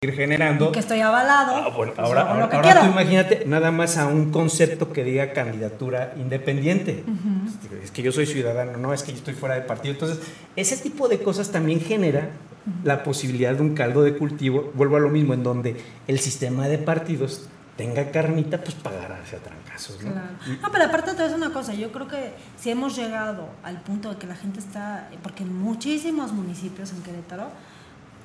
seguir generando. Y que estoy avalado. Ah, bueno, pues ahora, ahora, que ahora quiero. tú imagínate nada más a un concepto que diga candidatura independiente. Es que yo soy ciudadano, no es que yo estoy fuera de partido. Entonces, ese tipo de cosas también genera la posibilidad de un caldo de cultivo, vuelvo a lo mismo, en donde el sistema de partidos tenga carnita, pues pagará hacia trancazos. ¿no? Claro. No, pero aparte te voy a decir una cosa, yo creo que si hemos llegado al punto de que la gente está, porque en muchísimos municipios en Querétaro,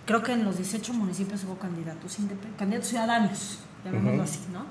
creo que en los 18 municipios hubo candidatos, candidatos ciudadanos, llamémoslo así, ¿no?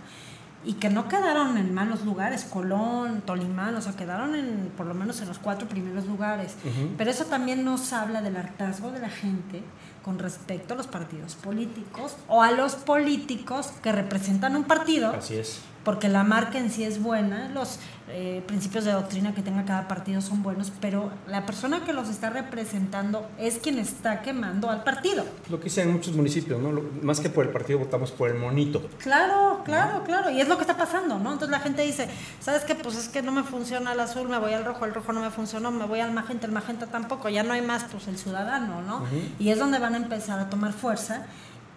Y que no quedaron en malos lugares, Colón, Tolimán, o sea, quedaron en, por lo menos en los cuatro primeros lugares. Pero eso también nos habla del hartazgo de la gente con respecto a los partidos políticos o a los políticos que representan un partido Así es. Porque la marca en sí es buena, los eh, principios de doctrina que tenga cada partido son buenos, pero la persona que los está representando es quien está quemando al partido. Lo que dicen en muchos municipios, ¿no? Lo- más que por el partido votamos por el monito. Claro, claro, claro, y es lo que está pasando, ¿no? Entonces la gente dice, ¿sabes qué? Pues es que no me funciona el azul, me voy al rojo, el rojo no me funcionó, me voy al magenta, el magenta tampoco, ya no hay más, pues el ciudadano, ¿no? Ujú. Y es donde van a empezar a tomar fuerza,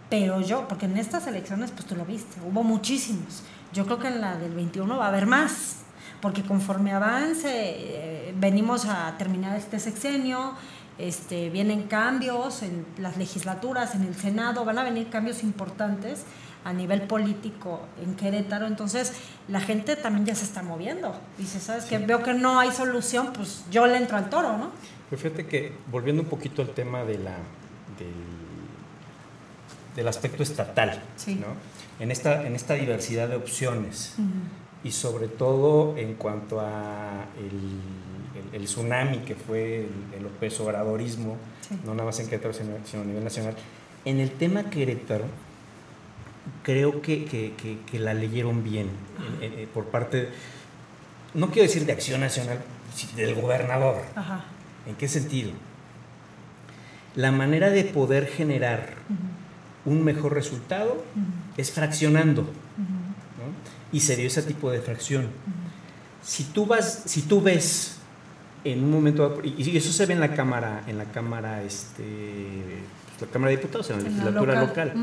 pero yo, porque en estas elecciones, pues tú lo viste, hubo muchísimos. Yo creo que en la del 21 va a haber más, porque conforme avance, eh, venimos a terminar este sexenio, este, vienen cambios en las legislaturas, en el Senado, van a venir cambios importantes a nivel político en Querétaro, entonces la gente también ya se está moviendo. Dice, ¿sabes qué? Veo que no hay solución, pues yo le entro al toro, ¿no? Pero fíjate que, volviendo un poquito al tema de la, del, del aspecto estatal, Sí. ¿no? En, esta, en esta diversidad de opciones y sobre todo en cuanto a el, el- el tsunami que fue el, López Obradorismo, Sí. no nada más en Querétaro, sino, sino a nivel nacional. En el tema Querétaro, creo que, que- que- que la leyeron bien en- en- por parte, no quiero decir de Acción Nacional, del gobernador. Ajá. ¿En qué sentido? La manera de poder generar un mejor resultado es fraccionando. ¿no? Y se dio ese tipo de fracción. Si tú vas, si tú ves en un momento, y eso se ve en la cámara, en la cámara, este, pues, la cámara de diputados, en la En la legislatura local,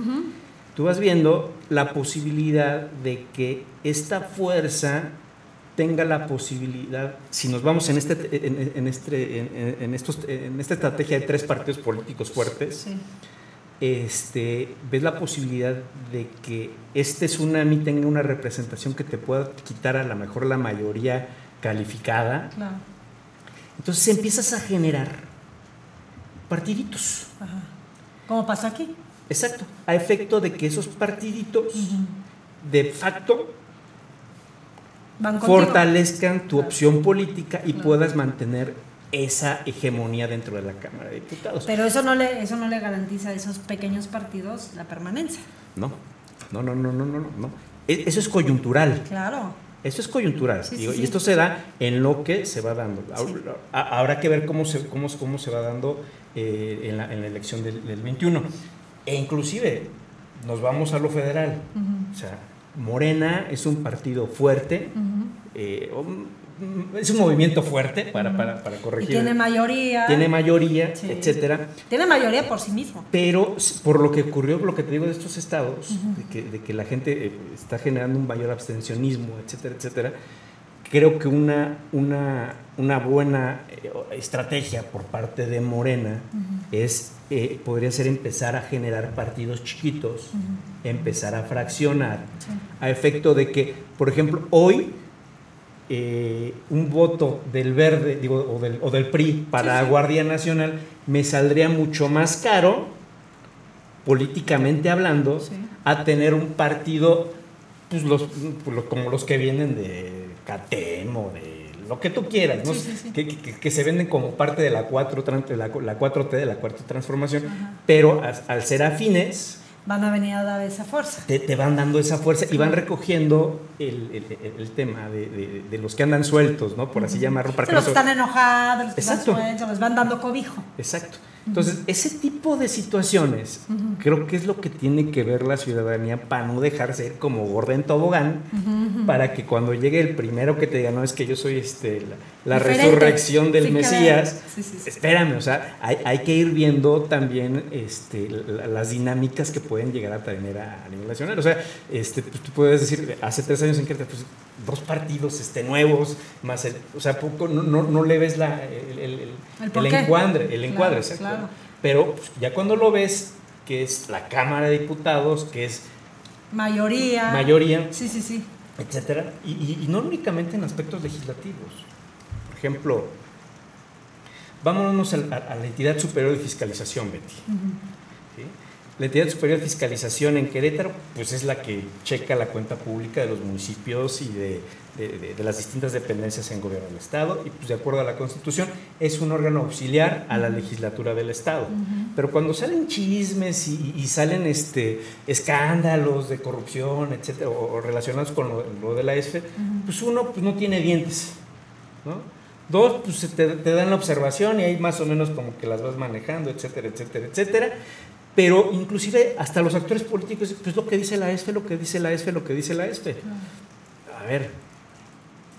tú vas viendo la posibilidad de que esta fuerza tenga la posibilidad, si nos vamos en, este, en, en este, en, en estos, en esta estrategia de tres partidos políticos fuertes, Sí. Este, ves la posibilidad de que este tsunami tenga una representación que te pueda quitar a lo mejor la mayoría calificada. Claro. Entonces empiezas a generar partiditos. Ajá. ¿Cómo pasó aquí? Exacto. A efecto de que esos partiditos de facto Van fortalezcan tu opción política y Claro. puedas mantener esa hegemonía dentro de la Cámara de Diputados. Pero eso no le eso no le garantiza a esos pequeños partidos la permanencia. No, no, no, no, no, no, no. E- Eso es coyuntural. Claro. Eso es coyuntural. Sí, digo, sí, Y sí. esto se da en lo que se va dando. Habrá que ver cómo se, cómo, cómo se va dando eh, en, la, en la elección del, del 21. E inclusive nos vamos a lo federal. O sea, Morena es un partido fuerte, eh, es un movimiento fuerte para, para, para Y corregir. tiene mayoría. Tiene mayoría, Sí. etcétera. Tiene mayoría por sí mismo. Pero por lo que ocurrió, lo que te digo de estos estados, de, que, de que la gente eh, está generando un mayor abstencionismo, etcétera, etcétera, creo que una, una, una buena eh, estrategia por parte de Morena es, eh, podría ser empezar a generar partidos chiquitos, empezar a fraccionar, Sí. a efecto de que, por ejemplo, hoy eh, un voto del verde digo, o, del, o del PRI para Sí, sí. Guardia Nacional me saldría mucho más caro, políticamente hablando, Sí. a tener un partido pues, los, pues, como los que vienen de CATEM o de lo que tú quieras, ¿no? Que, que- que se venden como parte de la, 4, tran- de la, la 4T, de la cuarta transformación, Ajá. pero al ser afines, Van a venir a dar esa fuerza. te, te van dando esa fuerza y van recogiendo el, el- tema de, de- de los que andan sueltos, ¿no? Por así llamarlo. Para Sí, que los que están enojados, los que están Exacto. sueltos, les van dando cobijo. Exacto. Entonces, ese tipo de situaciones creo que es lo que tiene que ver la ciudadanía para no dejarse ir como gorda en tobogán para que cuando llegue el primero que te diga, no, es que yo soy este, la, resurrección del Mesías, espérame, o sea, hay, que ir viendo también este, las dinámicas que pueden llegar a tener a, nivel nacional. O sea, este, pues, tú puedes decir, hace tres años en que pues, dos partidos este, nuevos, más el, o sea, poco, no, no, le ves la, el, el, encuadre, el encuadre, exacto. Pero pues, ya cuando lo ves, que es la Cámara de Diputados, que es mayoría, mayoría, sí, sí, sí, etcétera, y, no únicamente en aspectos legislativos. Por ejemplo, vámonos a, la entidad superior de fiscalización, Betty. La entidad superior de fiscalización en Querétaro, pues es la que checa la cuenta pública de los municipios y de, las distintas dependencias en gobierno del Estado, y pues de acuerdo a la Constitución es un órgano auxiliar a la legislatura del Estado. Pero cuando salen chismes y, salen este, escándalos de corrupción, etcétera, o, relacionados con lo, de la ESFE, pues uno pues no tiene dientes, ¿no? Dos, pues te, te, dan la observación y ahí más o menos como que las vas manejando, etcétera, etcétera, etcétera. Pero inclusive hasta los actores políticos, pues lo que dice la ESFE, lo que dice la ESFE, lo que dice la ESFE. A ver,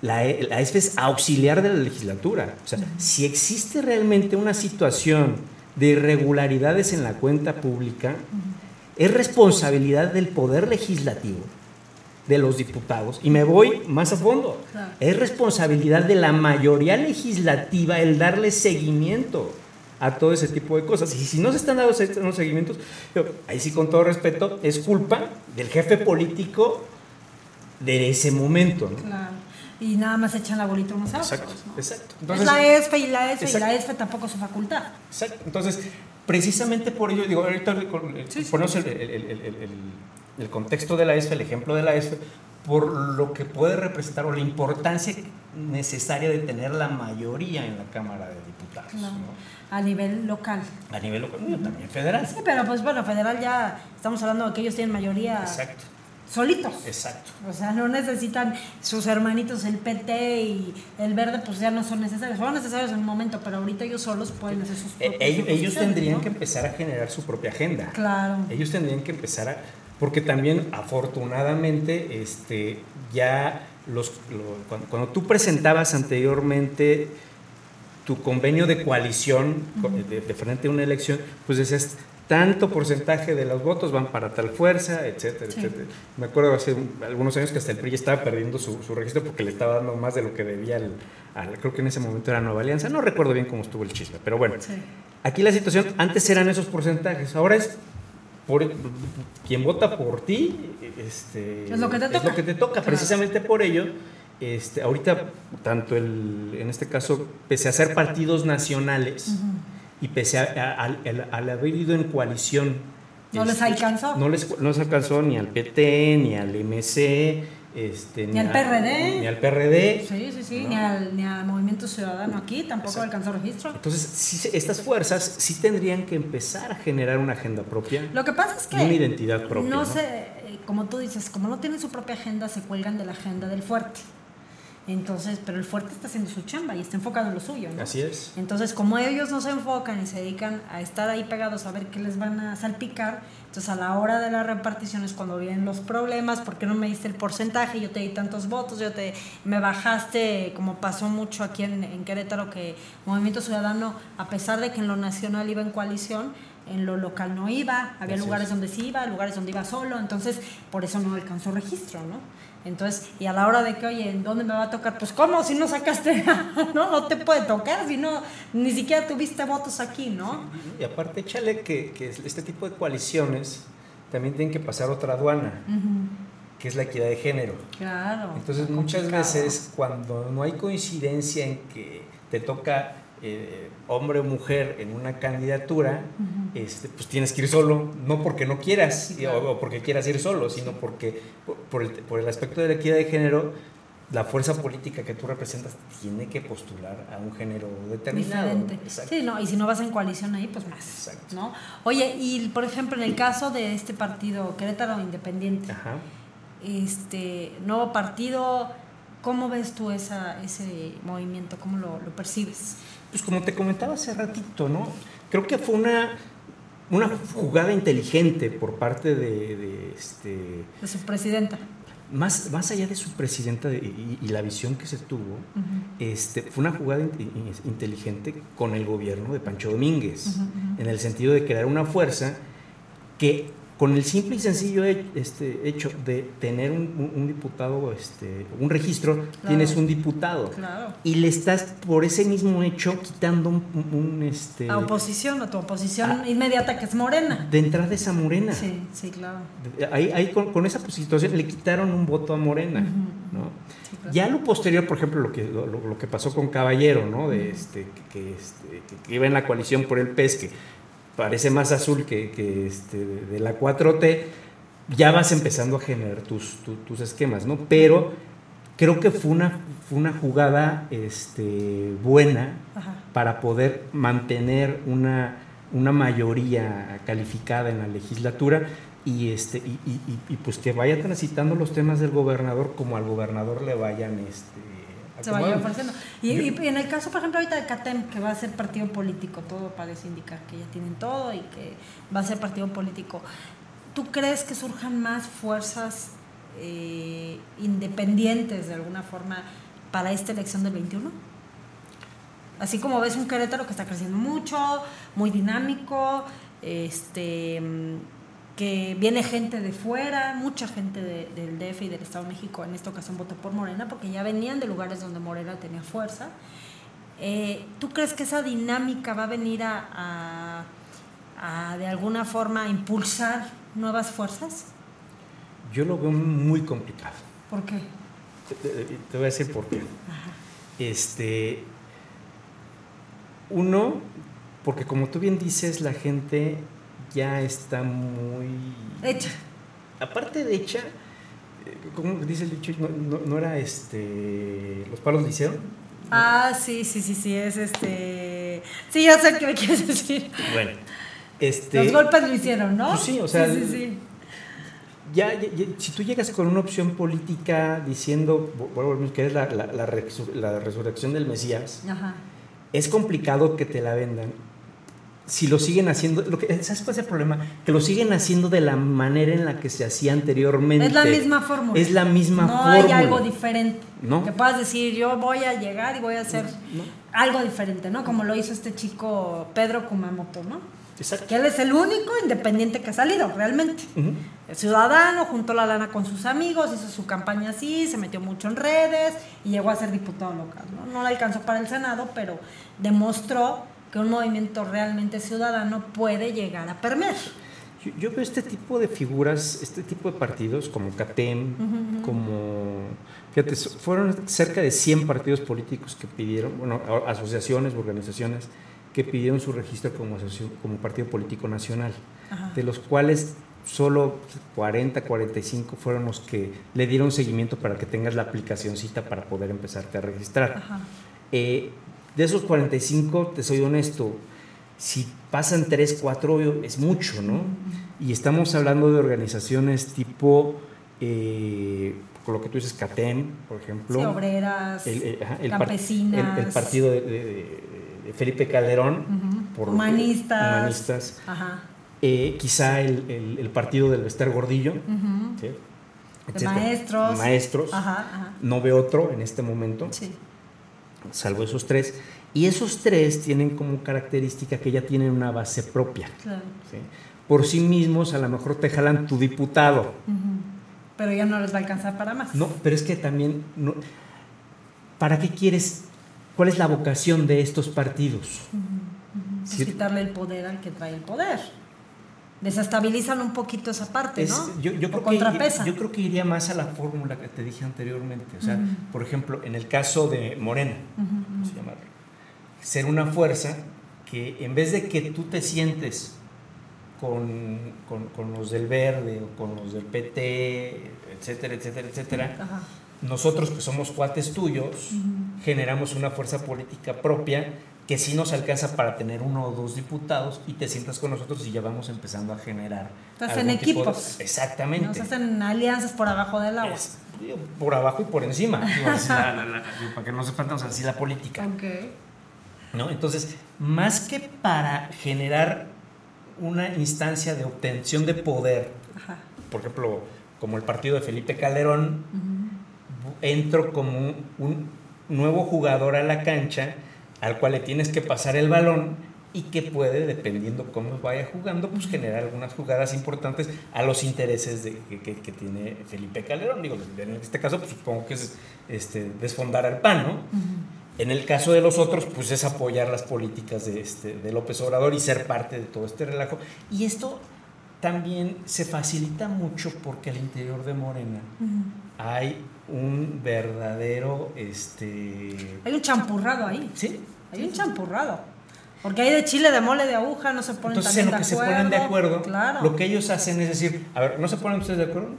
la, la ESFE es auxiliar de la legislatura. O sea, si existe realmente una situación de irregularidades en la cuenta pública, es responsabilidad del poder legislativo, de los diputados, y me voy más a fondo, es responsabilidad de la mayoría legislativa el darle seguimiento a todo ese tipo de cosas. Y si no se están dando unos seguimientos, ahí sí con todo respeto, es culpa del jefe político de ese momento. Claro. Y nada más echan la bolita unos a Exacto, exacto. es la ESFE y la ESFE y la ESFE tampoco su facultad. Exacto. Entonces, precisamente por ello, digo, ahorita ponemos el, el, contexto de la ESFE, el ejemplo de la ESFE, por lo que puede representar o la importancia necesaria de tener la mayoría en la Cámara de Diputados. A nivel local. A nivel local, también federal. Sí, pero pues bueno, federal ya estamos hablando de que ellos tienen mayoría. Exacto. Solitos. Exacto. O sea, no necesitan sus hermanitos, el PT y el verde, pues ya no son necesarios. Son necesarios en un momento, pero ahorita ellos solos pueden hacer sus e, propias Ellos, tendrían que empezar a generar su propia agenda. Claro. Ellos tendrían que empezar a. Porque también, afortunadamente, este, ya los, cuando, tú presentabas anteriormente tu convenio de coalición de, frente a una elección, pues decías, tanto porcentaje de los votos van para tal fuerza, etcétera, etcétera. Me acuerdo hace algunos años que hasta el PRI estaba perdiendo su, registro porque le estaba dando más de lo que debía al, creo que en ese momento era Nueva Alianza, no recuerdo bien cómo estuvo el chisme, pero bueno, aquí la situación, antes eran esos porcentajes, ahora es por, quien vota por ti este, es lo que te toca, lo que te toca precisamente por ello este, ahorita, tanto el, en este caso, pese a ser partidos nacionales y pese a, al haber ido en coalición. ¿No les este, alcanzó? No les, no les alcanzó ni al PT, ni al MC, este, ni, al PRD. Ni al PRD. Sí, sí, sí, ni, al, ni, al, Movimiento Ciudadano aquí, tampoco alcanzó registro. Entonces, estas fuerzas sí tendrían que empezar a generar una agenda propia. Lo que pasa es que. una identidad propia. No, sé, eh, como tú dices, como no tienen su propia agenda, se cuelgan de la agenda del fuerte. Entonces, pero el fuerte está haciendo su chamba y está enfocado en lo suyo, ¿no? Así es. Entonces, como ellos no se enfocan y se dedican a estar ahí pegados a ver qué les van a salpicar, entonces a la hora de la repartición es cuando vienen los problemas, ¿por qué no me diste el porcentaje? Yo te di tantos votos, yo te me bajaste, como pasó mucho aquí en, Querétaro, que Movimiento Ciudadano, a pesar de que en lo nacional iba en coalición, en lo local no iba, había lugares donde sí iba, lugares donde iba solo, entonces por eso no alcanzó registro, ¿no? Entonces, y a la hora de que, oye, ¿en dónde me va a tocar? Pues, ¿cómo? Si no sacaste, no, no te puede tocar, si no, ni siquiera tuviste votos aquí, ¿no? Y aparte, échale que, que, este tipo de coaliciones también tienen que pasar otra aduana, que es la equidad de género. Claro. Entonces, muchas veces, cuando no hay coincidencia en que te toca eh, hombre o mujer en una candidatura, este, pues tienes que ir solo, no porque no quieras o, porque quieras ir solo, sino porque por, el, por, el, aspecto de la equidad de género, la fuerza política que tú representas tiene que postular a un género determinado. Sí, no, y si no vas en coalición ahí, pues más. ¿no? Oye, y por ejemplo, en el caso de este partido, Querétaro Independiente, este nuevo partido, ¿cómo ves tú ese movimiento? ¿Cómo lo percibes? Pues como te comentaba hace ratito, ¿no? Creo que fue una, una jugada inteligente por parte de, este... De su presidenta. más, más allá de su presidenta y, la visión que se tuvo, este, fue una jugada inteligente con el gobierno de Pancho Domínguez, en el sentido de crear una fuerza que con el simple y sencillo este, hecho de tener un, diputado, este, un registro, tienes un diputado. Y le estás, por ese mismo hecho, quitando un... este, a oposición, a tu oposición inmediata que es Morena. De entrada esa Morena. Sí, sí, claro. Ahí, ahí con, esa situación le quitaron un voto a Morena. ¿no? Ya lo posterior, por ejemplo, lo que, lo, que pasó con Caballero, ¿no? De este, que, este, que, iba en la coalición por el PES, que parece más azul que, este, de la 4T, ya vas empezando a generar tus, tus, esquemas, ¿no? Pero creo que fue una, fue una jugada este, buena para poder mantener una, una mayoría calificada en la legislatura y, este, y, y, pues que vaya transitando los temas del gobernador como al gobernador le vayan este, se vaya ofreciendo. Y, en el caso, por ejemplo, ahorita de CATEM, que va a ser partido político, todo parece indicar que ya tienen todo y que va a ser partido político, ¿tú crees que surjan más fuerzas eh, independientes de alguna forma para esta elección del 21? Así como ves un Querétaro que está creciendo mucho, muy dinámico, este que viene gente de fuera, mucha gente del DF y del Estado de México en esta ocasión votó por Morena porque ya venían de lugares donde Morena tenía fuerza. Eh, ¿Tú crees que esa dinámica va a venir a, de alguna forma impulsar nuevas fuerzas? Yo lo veo muy complicado. ¿Por qué? Te, voy a decir por qué. Este, uno, porque como tú bien dices, la gente ya está muy... Hecha. Aparte de hecha, eh, ¿cómo dice el dicho? No, era este... ¿Los palos le hicieron? Ah, sí, sí, sí, sí, es este... Sí, ya sé qué me quieres decir. Bueno, este... Los golpes lo hicieron, ¿no? Pues sí, o sea... Sí, sí, sí. Ya, si tú llegas con una opción política diciendo que es la, la, la, resurrección del Mesías, es complicado que te la vendan si lo siguen haciendo, lo que, ¿sabes cuál es el problema? Que lo siguen haciendo de la manera en la que se hacía anteriormente. Es la misma fórmula. Es la misma no fórmula. No hay algo diferente. ¿No? Que puedas decir, yo voy a llegar y voy a hacer algo diferente, ¿no? Como lo hizo este chico Pedro Kumamoto, ¿no? Exacto. Que él es el único independiente que ha salido, realmente. El ciudadano, juntó la lana con sus amigos, hizo su campaña así, se metió mucho en redes y llegó a ser diputado local, ¿no? No le alcanzó para el Senado, pero demostró que un movimiento realmente ciudadano puede llegar a permear. Yo, veo este tipo de figuras, este tipo de partidos como CATEM, como... Fíjate, fueron cerca de 100 partidos políticos que pidieron, bueno, asociaciones, organizaciones, que pidieron su registro como, como partido político nacional, de los cuales solo 40, 45 fueron los que le dieron seguimiento para que tengas la aplicacióncita para poder empezarte a registrar. Eh, de esos 45, te soy honesto, si pasan 3, 4, es mucho, ¿no? Y estamos hablando de organizaciones tipo, eh, con lo que tú dices, CATEM, por ejemplo. Sí, obreras, el, campesinas. el, partido de, Felipe Calderón. por, humanistas. humanistas. Eh, quizá el, partido del Bester Gordillo. maestros. Maestros. No veo otro en este momento. Sí salvo esos tres. Y esos tres tienen como característica que ya tienen una base propia. Por sí mismos, a lo mejor te jalan tu diputado. Pero ya no les va a alcanzar para más. No, pero es que también, no, ¿para qué quieres? ¿Cuál es la vocación de estos partidos? quitarle el poder al que trae el poder desestabilizan un poquito esa parte, ¿no? Yo, yo, creo que, yo, creo que, iría más a la fórmula que te dije anteriormente. O sea, por ejemplo, en el caso de Morena, ser una fuerza que en vez de que tú te sientes con, con, los del Verde o con los del PT, etcétera, etcétera, etcétera, nosotros que somos cuates tuyos, generamos una fuerza política propia que sí nos alcanza para tener uno o dos diputados y te sientas con nosotros y ya vamos empezando a generar. Estás en equipos. exactamente. Nos hacen alianzas por abajo del agua. por abajo y por encima. para que no se espantemos así la política. Okay. ¿No? Entonces, más que para generar una instancia de obtención de poder, por ejemplo, como el partido de Felipe Calderón, entro como un nuevo jugador a la cancha al cual le tienes que pasar el balón y que puede, dependiendo cómo vaya jugando, pues generar algunas jugadas importantes a los intereses de, que, tiene Felipe Calderón. Digo, en este caso, pues supongo que es este, desfondar al PAN, ¿no? En el caso de los otros, pues es apoyar las políticas de, este, de López Obrador y ser parte de todo este relajo. Y esto también se facilita mucho porque al interior de Morena hay un verdadero... Este... Hay un champurrado ahí. Sí. Hay un champurrado. Porque hay de chile, de mole, de aguja, no se ponen Entonces, en lo que se ponen de acuerdo, lo que ellos hacen es decir, a ver, ¿no se ponen ustedes de acuerdo?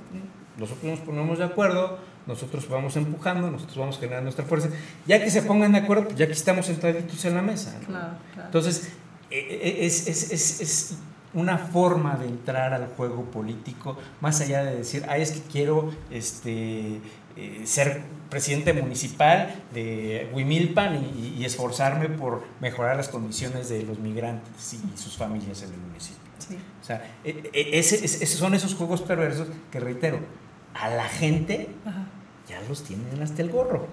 Nosotros nos ponemos de acuerdo, nosotros vamos empujando, nosotros vamos generando nuestra fuerza. Ya que se pongan de acuerdo, pues ya que estamos sentaditos en la mesa. Claro, claro. Entonces, e, e, es, es, es, es una forma de entrar al juego político, más allá de decir, ah, es que quiero este, eh, ser presidente municipal de Huimilpan y, esforzarme por mejorar las condiciones de los migrantes y sus familias en el municipio. O sea, e, e, ese, son esos juegos perversos que, reitero, a la gente ya los tienen hasta el gorro.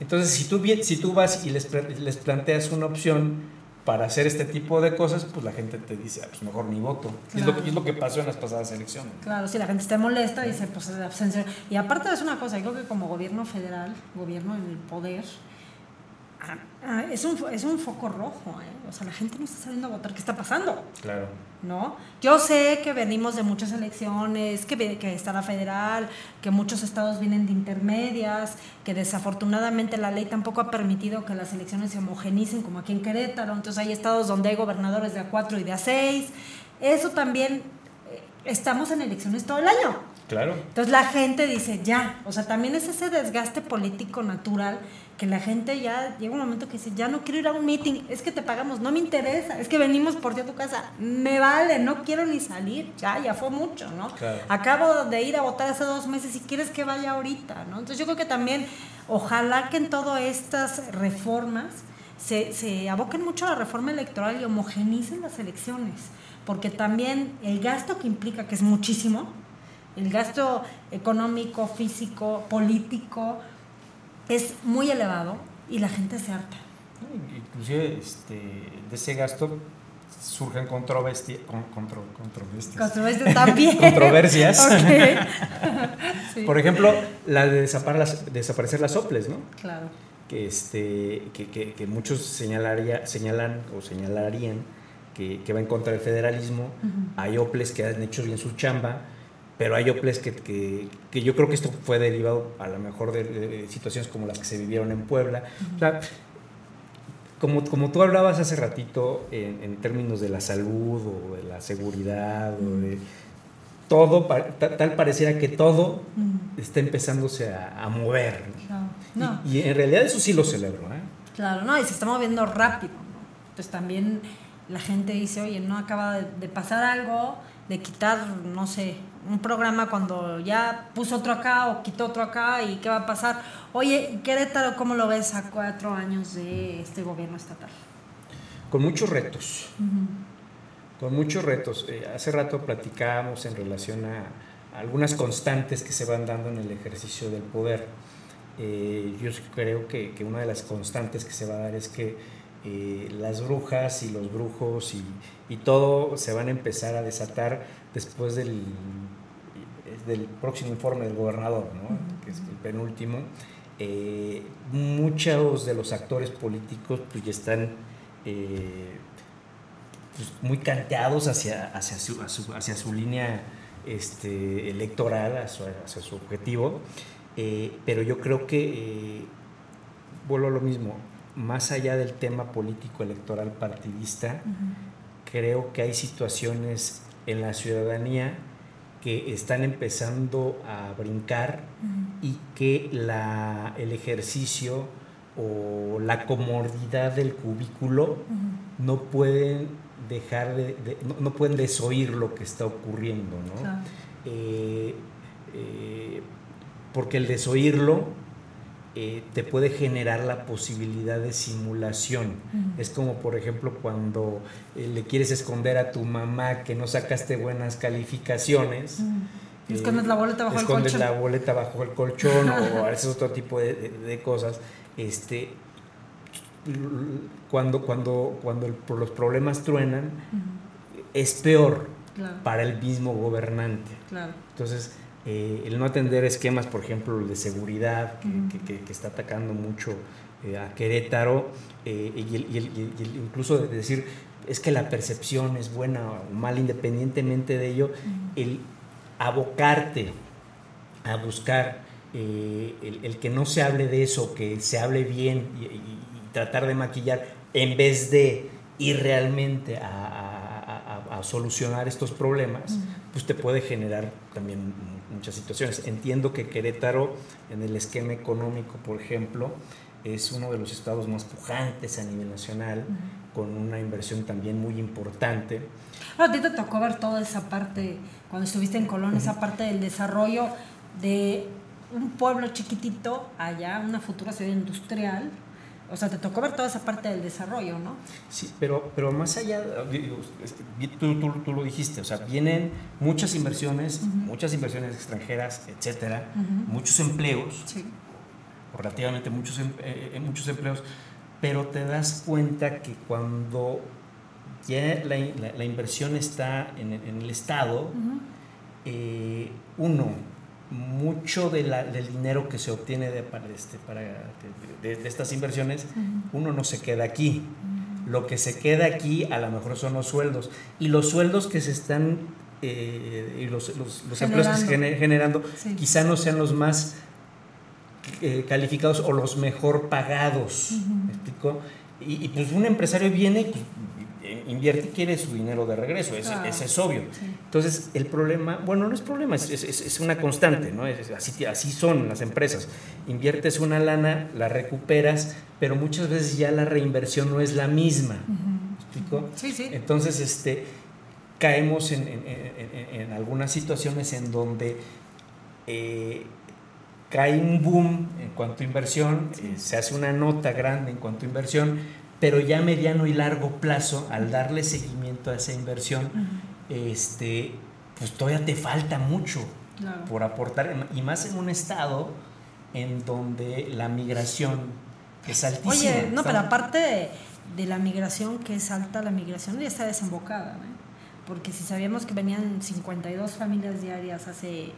Entonces, si tú, si tú vas y les, les planteas una opción para hacer este tipo de cosas, pues la gente te dice, ah, pues mejor ni voto. Es, lo, es, lo, que pasó en las pasadas elecciones. Claro, si la gente esté molesta, dice, pues abstención. Y aparte es una cosa, yo creo que como gobierno federal, gobierno en el poder, ah, ah, es un, es un foco rojo, ¿eh? O sea, la gente no está saliendo a votar. ¿Qué está pasando? Claro. ¿no? Yo sé que venimos de muchas elecciones, que, que está la federal, que muchos estados vienen de intermedias, que desafortunadamente la ley tampoco ha permitido que las elecciones se homogenicen como aquí en Querétaro, entonces hay estados donde hay gobernadores de A4 y de A6. Eso también, estamos en elecciones todo el año. Claro. Entonces la gente dice, ya, o sea, también es ese desgaste político natural que la gente ya llega un momento que dice, ya no quiero ir a un meeting, es que te pagamos, no me interesa, es que venimos por ti a tu casa, me vale, no quiero ni salir, ya, ya fue mucho, ¿no? Acabo de ir a votar hace dos meses y quieres que vaya ahorita, ¿no? Entonces yo creo que también, ojalá que en todas estas reformas se, se aboquen mucho a la reforma electoral y homogenicen las elecciones, porque también el gasto que implica, que es muchísimo, el gasto económico, físico, político, es muy elevado y la gente se harta. Inclusive este, de ese gasto surgen controversia, controversias. también. Controversias. Por ejemplo, la de desaparecer las, soples, ¿no? Claro. Que, este, que, muchos señalaría, señalan o señalarían que, va en contra del federalismo. Hay OPLES que han hecho bien su chamba pero hay OPLES que, que, yo creo que esto fue derivado a lo mejor de, situaciones como las que se vivieron en Puebla. O sea, como, como tú hablabas hace ratito en, términos de la salud o de la seguridad o de todo, tal, pareciera que todo está empezándose a, mover. Y, en realidad eso sí lo celebro. ¿eh? Claro, no, y se está moviendo rápido. Entonces también la gente dice, oye, no acaba de pasar algo, de quitar, no sé, un programa cuando ya puso otro acá o quitó otro acá y qué va a pasar. Oye, Querétaro, ¿cómo lo ves a cuatro años de este gobierno estatal? Con muchos retos, con muchos retos. Eh, hace rato platicábamos en relación a, algunas constantes que se van dando en el ejercicio del poder. Eh, yo creo que, una de las constantes que se va a dar es que eh, las brujas y los brujos y, y todo se van a empezar a desatar después del del próximo informe del gobernador, que es el penúltimo, eh, muchos de los actores políticos pues, ya están eh, pues, muy canteados hacia, hacia, su, hacia su línea este, electoral, hacia, su objetivo, pero yo creo que, vuelvo a lo mismo, más allá del tema político electoral partidista, creo que hay situaciones en la ciudadanía que están empezando a brincar y que la, el ejercicio o la comodidad del cubículo no pueden dejar de, no, pueden desoír lo que está ocurriendo, ¿no? Eh, eh, porque el desoírlo eh, te puede generar la posibilidad de simulación. Es como, por ejemplo, cuando eh, le quieres esconder a tu mamá que no sacaste buenas calificaciones, Escondes la boleta bajo el colchón. la boleta bajo el colchón o a veces otro tipo de, cosas. Este, cuando, cuando, cuando los problemas truenan, es peor para el mismo gobernante. Entonces, eh, el no atender esquemas, por ejemplo, de seguridad, que, está atacando mucho eh, a Querétaro, eh, y, el, incluso de decir, es que la percepción es buena o mala, independientemente de ello, el abocarte a buscar el, que no se hable de eso, que se hable bien y, tratar de maquillar, en vez de ir realmente a, solucionar estos problemas, pues te puede generar también muchas situaciones. Entiendo que Querétaro, en el esquema económico, por ejemplo, es uno de los estados más pujantes a nivel nacional, con una inversión también muy importante. A ti te tocó ver toda esa parte, cuando estuviste en Colón, esa parte del desarrollo de un pueblo chiquitito allá, una futura ciudad industrial, o sea, te tocó ver toda esa parte del desarrollo, ¿no? Sí, pero, pero más allá, tú, tú, lo dijiste, o sea, vienen muchas inversiones, muchas inversiones extranjeras, etcétera, muchos empleos, sí. relativamente muchos, em, eh, eh, muchos empleos, pero te das cuenta que cuando ya la, la, inversión está en, en el Estado, eh, uno, mucho de del dinero que se obtiene de, para, este, para, de, estas inversiones, uno no se queda aquí. Lo que se queda aquí a lo mejor son los sueldos. Y los sueldos que se están, eh, y los, los, empleos que se generando, quizá no sean los más eh, calificados o los mejor pagados. Y, y, pues un empresario viene pues, invierte y quiere su dinero de regreso, ese, es obvio. Entonces, el problema, bueno, no es problema, es, es, una constante, ¿no? así, así son las empresas. Inviertes una lana, la recuperas, pero muchas veces ya la reinversión no es la misma. explico? Sí, sí. Entonces, este, caemos en, en, algunas situaciones en donde eh, cae un boom en cuanto a inversión, eh, se hace una nota grande en cuanto a inversión, pero ya a mediano y largo plazo, al darle seguimiento a esa inversión, este, pues todavía te falta mucho por aportar, y más en un estado en donde la migración es altísima. Oye, no, pero aparte de, la migración que es alta, la migración ya está desembocada, ¿no? porque si sabíamos que venían 52 familias diarias hace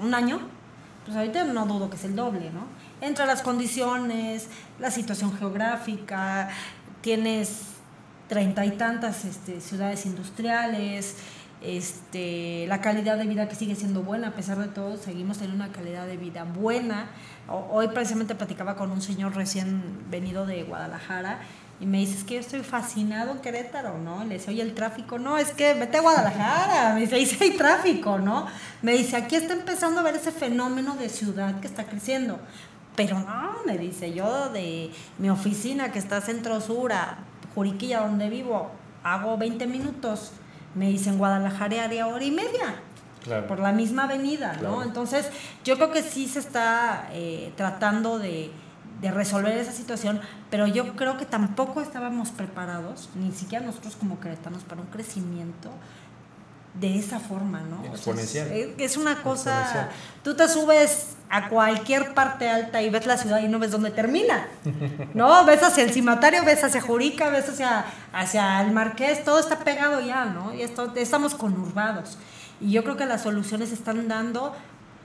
un año, pues ahorita no dudo que es el doble, ¿no? Entre las condiciones, la situación geográfica, tienes treinta y tantas este, ciudades industriales, este, la calidad de vida que sigue siendo buena, a pesar de todo, seguimos teniendo una calidad de vida buena. hoy precisamente platicaba con un señor recién venido de Guadalajara y me dice, es que yo estoy fascinado en Querétaro, ¿no? Le dice, oye, el tráfico, no, es que vete a Guadalajara. Me dice, ahí sí hay tráfico, ¿no? Me dice, aquí está empezando a ver ese fenómeno de ciudad que está creciendo. Pero no, me dice, yo de mi oficina que está centro sur a Juriquilla, donde vivo, hago 20 minutos. Me dice, en Guadalajara haría hora y media. Por la misma avenida, ¿no? Entonces, yo creo que sí se está eh, tratando de, de resolver esa situación, pero yo creo que tampoco estábamos preparados, ni siquiera nosotros como queretanos, para un crecimiento de esa forma, ¿no? Exponencial. es, una cosa, tú te subes a cualquier parte alta y ves la ciudad y no ves dónde termina, ¿no? Ves hacia el cimatario, ves hacia Jurica, ves hacia, hacia el Marqués, todo está pegado ya, ¿no? Y estamos conurbados. Y yo creo que las soluciones están dando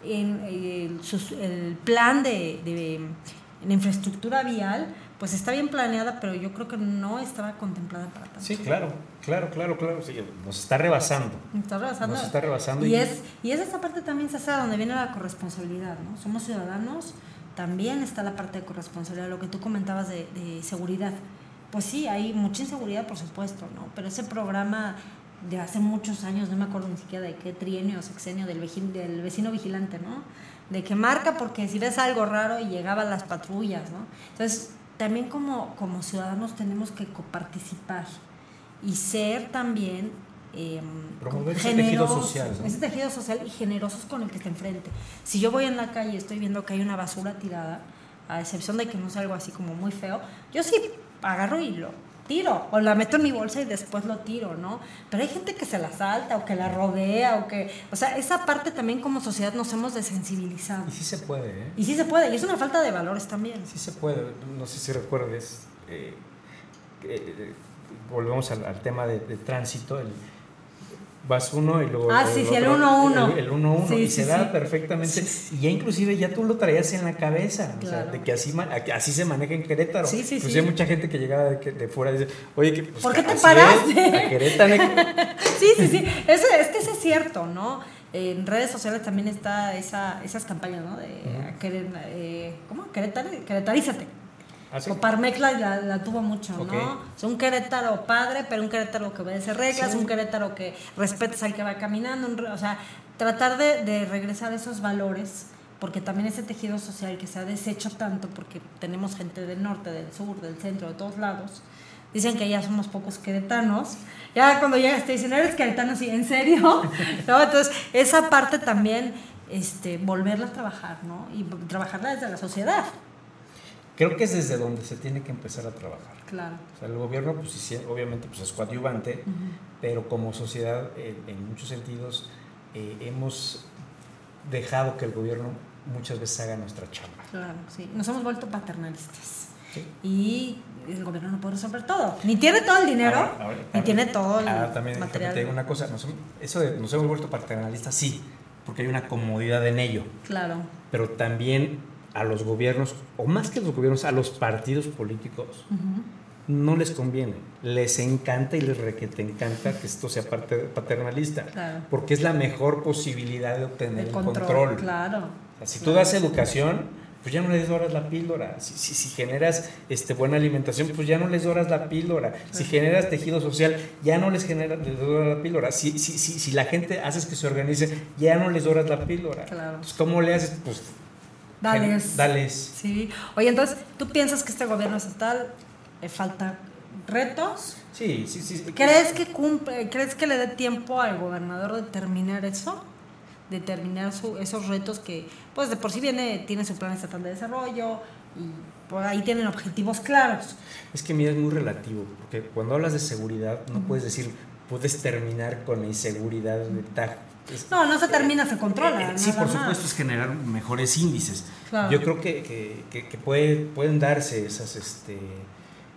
en, el plan de, de en infraestructura vial, pues está bien planeada, pero yo creo que no estaba contemplada para tanto. Sí, claro, claro, claro, claro. nos está rebasando. Nos está rebasando. Nos está rebasando. Y, es, y es esa parte también, hace donde viene la corresponsabilidad, ¿no? Somos ciudadanos, también está la parte de corresponsabilidad, lo que tú comentabas de, seguridad. Pues sí, hay mucha inseguridad, por supuesto, ¿no? Pero ese programa de hace muchos años, no me acuerdo ni siquiera de qué trienio o sexenio del, del vecino vigilante, ¿no? De que marca porque si ves algo raro y llegaban las patrullas, ¿no? Entonces, también como, como ciudadanos tenemos que coparticipar y ser también eh, Promover ese tejido social. Ese tejido social y generosos con el que está enfrente. Si yo voy en la calle y estoy viendo que hay una basura tirada, a excepción de que no sea algo así como muy feo, yo sí agarro y lo tiro, o la meto en mi bolsa y después lo tiro, ¿no? Pero hay gente que se la salta o que la rodea o que, o sea, esa parte también como sociedad nos hemos desensibilizado. Y sí se puede, ¿eh? Y sí se puede, y es una falta de valores también. Sí se puede, no sé si recuerdes, eh, eh, volvemos al, tema de, de tránsito, el, vas uno y luego... Ah, sí, sí, el 1-1. El 1-1 y se da perfectamente. Y ya inclusive ya tú lo traías en la cabeza, o sea, de que así, así se maneja en Querétaro. Sí, sí, pues hay mucha gente que llegaba de, de fuera y dice, oye, que, pues, ¿por qué te paraste? a Querétaro. sí, sí, sí, eso, es que eso es cierto, ¿no? En redes sociales también está esa, esas campañas, ¿no? De, eh, ¿Cómo? Querétaro, queretarízate. ¿Ah, Coparmex la, tuvo mucho, ¿no? Es un Querétaro padre, pero un Querétaro que obedece reglas, un Querétaro que respetas al que va caminando, o sea, tratar de, de regresar esos valores porque también ese tejido social que se ha deshecho tanto, porque tenemos gente del norte, del sur, del centro, de todos lados, dicen que ya somos pocos queretanos, ya cuando llegas te dicen, ¿eres queretano? Sí, ¿en serio? ¿No? Entonces, esa parte también, este, volverla a trabajar, ¿no? Y trabajarla desde la sociedad. Creo que es desde donde se tiene que empezar a trabajar. Claro. O sea, el gobierno, pues obviamente, pues es coadyuvante, pero como sociedad, en muchos sentidos, eh, hemos dejado que el gobierno muchas veces haga nuestra chamba. Claro, sí. Nos hemos vuelto paternalistas. ¿Sí? Y el gobierno no puede resolver todo. Ni tiene todo el dinero, ni tiene todo el ah, también, material. Te digo una cosa, eso de nos hemos vuelto paternalistas, sí, porque hay una comodidad en ello. Claro. Pero también a los gobiernos, o más que a los gobiernos, a los partidos políticos, no les conviene. Les encanta y les requete encanta que esto sea parte paternalista, porque es la mejor posibilidad de obtener el control. Claro. si tú das educación, pues ya no les doras la píldora. Si, si, generas este, buena alimentación, pues ya no les doras la píldora. Si generas tejido social, ya no les, genera, les doras la píldora. Si, si, si, si la gente haces que se organice, ya no les doras la píldora. Claro. ¿cómo le haces? Pues Dales. Dales. Sí. Oye, entonces, ¿tú piensas que este gobierno estatal le falta retos? Sí, sí, sí. ¿Crees que cumple, crees que le dé tiempo al gobernador de terminar eso? De terminar esos retos que, pues de por sí viene, tiene su plan estatal de desarrollo y por ahí tienen objetivos claros. Es que mira, es muy relativo, porque cuando hablas de seguridad no puedes decir, puedes terminar con la inseguridad de tal no, no se termina, se controla. Eh, sí, por supuesto, es generar mejores índices. Yo creo que, que, puede, pueden darse esas, este,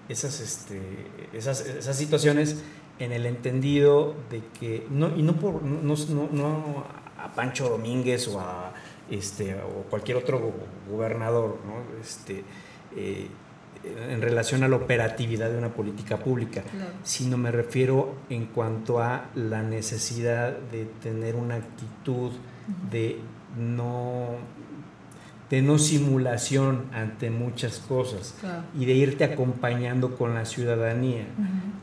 esas, este, esas, esas situaciones en el entendido de que, no, y no, por, no, no, a Pancho Domínguez o a este, o cualquier otro gobernador, ¿no? Este, eh, en relación a la operatividad de una política pública, sino me refiero en cuanto a la necesidad de tener una actitud de no de no simulación ante muchas cosas y de irte acompañando con la ciudadanía,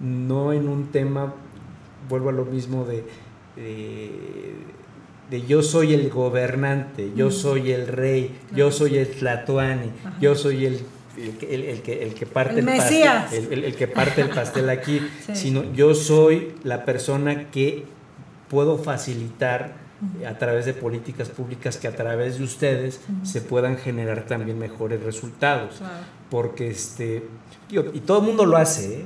no en un tema, vuelvo a lo mismo de, de, yo soy el gobernante, yo soy el rey, yo soy el tlatoani, yo soy el el, que, el que parte el, pastel, el, que parte el pastel aquí, sino yo soy la persona que puedo facilitar a través de políticas públicas que a través de ustedes se puedan generar también mejores resultados. Porque este, y todo el mundo lo hace,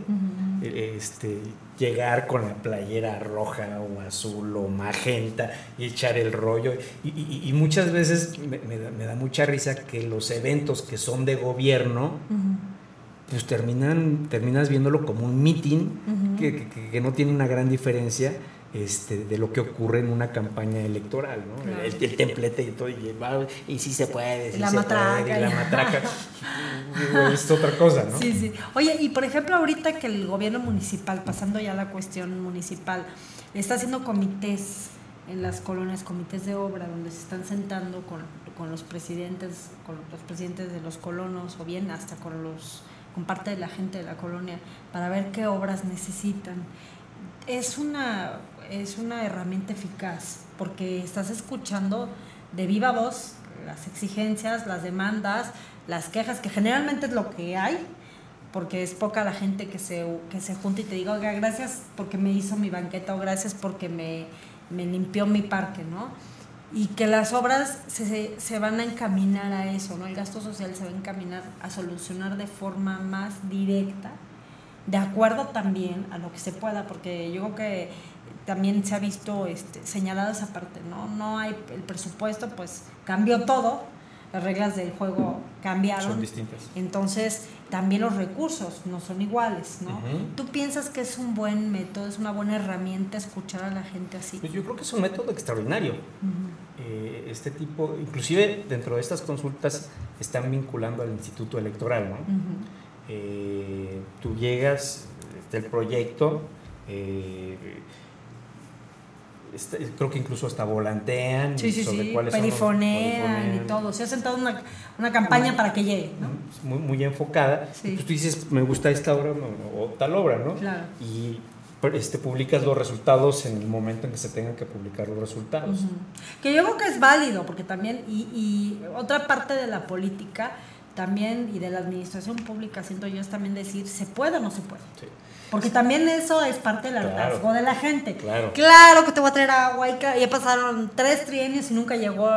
¿eh? Este, llegar con la playera roja o azul o magenta y echar el rollo. Y, muchas veces me, da, mucha risa que los eventos que son de gobierno, pues terminan, terminas viéndolo como un meeting que, que, no tiene una gran diferencia este, de lo que ocurre en una campaña electoral, ¿no? El, templete y todo, y, y sí se puede, la se matraca, puede, y la matraca, es otra cosa, ¿no? Sí, sí. Oye, y por ejemplo, ahorita que el gobierno municipal, pasando ya a la cuestión municipal, está haciendo comités en las colonias, comités de obra, donde se están sentando con, con los presidentes, con los presidentes de los colonos, o bien hasta con los con parte de la gente de la colonia, para ver qué obras necesitan. Es una es una herramienta eficaz porque estás escuchando de viva voz las exigencias, las demandas, las quejas, que generalmente es lo que hay, porque es poca la gente que se, que se junta y te diga, gracias porque me hizo mi banqueta o gracias porque me, me limpió mi parque, ¿no? Y que las obras se, se, van a encaminar a eso, ¿no? El gasto social se va a encaminar a solucionar de forma más directa de acuerdo también a lo que se pueda, porque yo creo que también se ha visto este, señalada esa parte, ¿no? No hay el presupuesto, pues cambió todo, las reglas del juego cambiaron. Son distintas. Entonces, también los recursos no son iguales, ¿no? ¿Tú piensas que es un buen método, es una buena herramienta escuchar a la gente así? Pues yo creo que es un método extraordinario. Eh, este tipo, inclusive dentro de estas consultas están vinculando al Instituto Electoral, ¿no? Eh, tú llegas del proyecto, eh, creo que incluso hasta volantean sí, sí, sobre sí. cuáles perifonean, y todo. Se ha sentado una, una campaña para que llegue, ¿no? Muy, muy enfocada. Pues tú dices, me gusta esta obra o tal obra, ¿no? Claro. Y este, publicas los resultados en el momento en que se tengan que publicar los resultados. Que yo creo que es válido, porque también, y, y, otra parte de la política también y de la administración pública, siento yo, es también decir, ¿se puede o no se puede? Sí. Porque también eso es parte del hartazgo de la gente. Claro. claro que te voy a traer agua y ya pasaron tres trienios y nunca llegó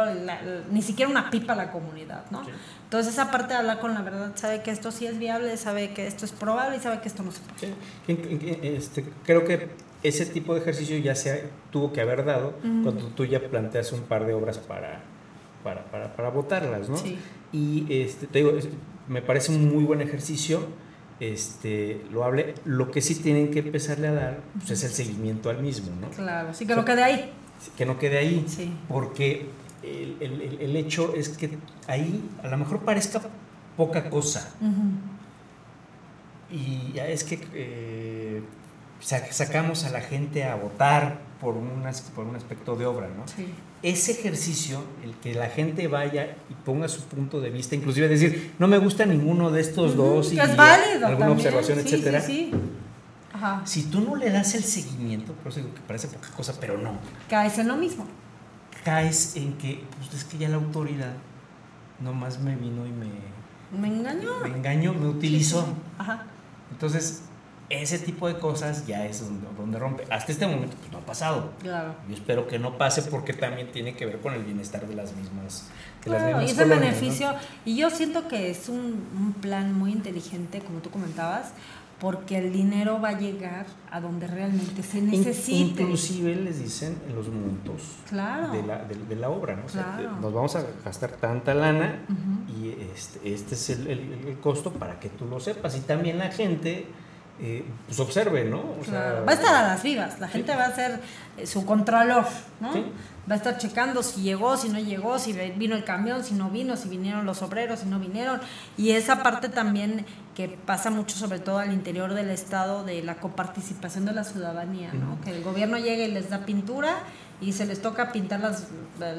ni siquiera una pipa a la comunidad, ¿no? Entonces esa parte de hablar con la verdad, sabe que esto sí es viable, sabe que esto es probable y sabe que esto no se puede. Sí. Este, creo que ese tipo de ejercicio ya se tuvo que haber dado cuando tú ya planteas un par de obras para, para, para, para votarlas, ¿no? Sí. Y este, te digo, me parece un muy buen ejercicio este, lo hable. Lo que sí tienen que empezarle a dar pues, es el seguimiento al mismo, ¿no? Claro, sí, que no quede ahí. Que no quede ahí. Sí. Porque el, el, el, hecho es que ahí a lo mejor parezca poca cosa. Y ya es que eh, sacamos a la gente a votar por, por un aspecto de obra, ¿no? Sí ese ejercicio, el que la gente vaya y ponga su punto de vista, inclusive decir, no me gusta ninguno de estos dos y es válido alguna observación, etcétera. Sí, sí. Ajá. Si tú no le das el seguimiento, por eso digo que parece poca cosa, pero no. Caes en lo mismo. Caes en que, pues es que ya la autoridad nomás me vino y me... Me engañó. Me engañó, me utilizó. Ajá. Entonces, ese tipo de cosas ya es donde, rompe. Hasta este momento pues, no ha pasado. Claro. Yo espero que no pase porque también tiene que ver con el bienestar de las mismas. De claro, mismas y es el beneficio. Y yo siento que es un, un, plan muy inteligente, como tú comentabas, porque el dinero va a llegar a donde realmente se necesite. Inclusive les dicen en los montos claro. de, la, de, la obra. ¿no? Claro. nos vamos a gastar tanta lana y este, este es el, el, el costo para que tú lo sepas. Y también la gente eh, pues observe, ¿no? va a estar a las vivas, la gente va a ser eh, su controlor, ¿no? Va a estar checando si llegó, si no llegó, si vino el camión, si no vino, si vinieron los obreros, si no vinieron. Y esa parte también que pasa mucho, sobre todo al interior del Estado, de la coparticipación de la ciudadanía, ¿no? Que el gobierno llegue y les da pintura y se les toca pintar las,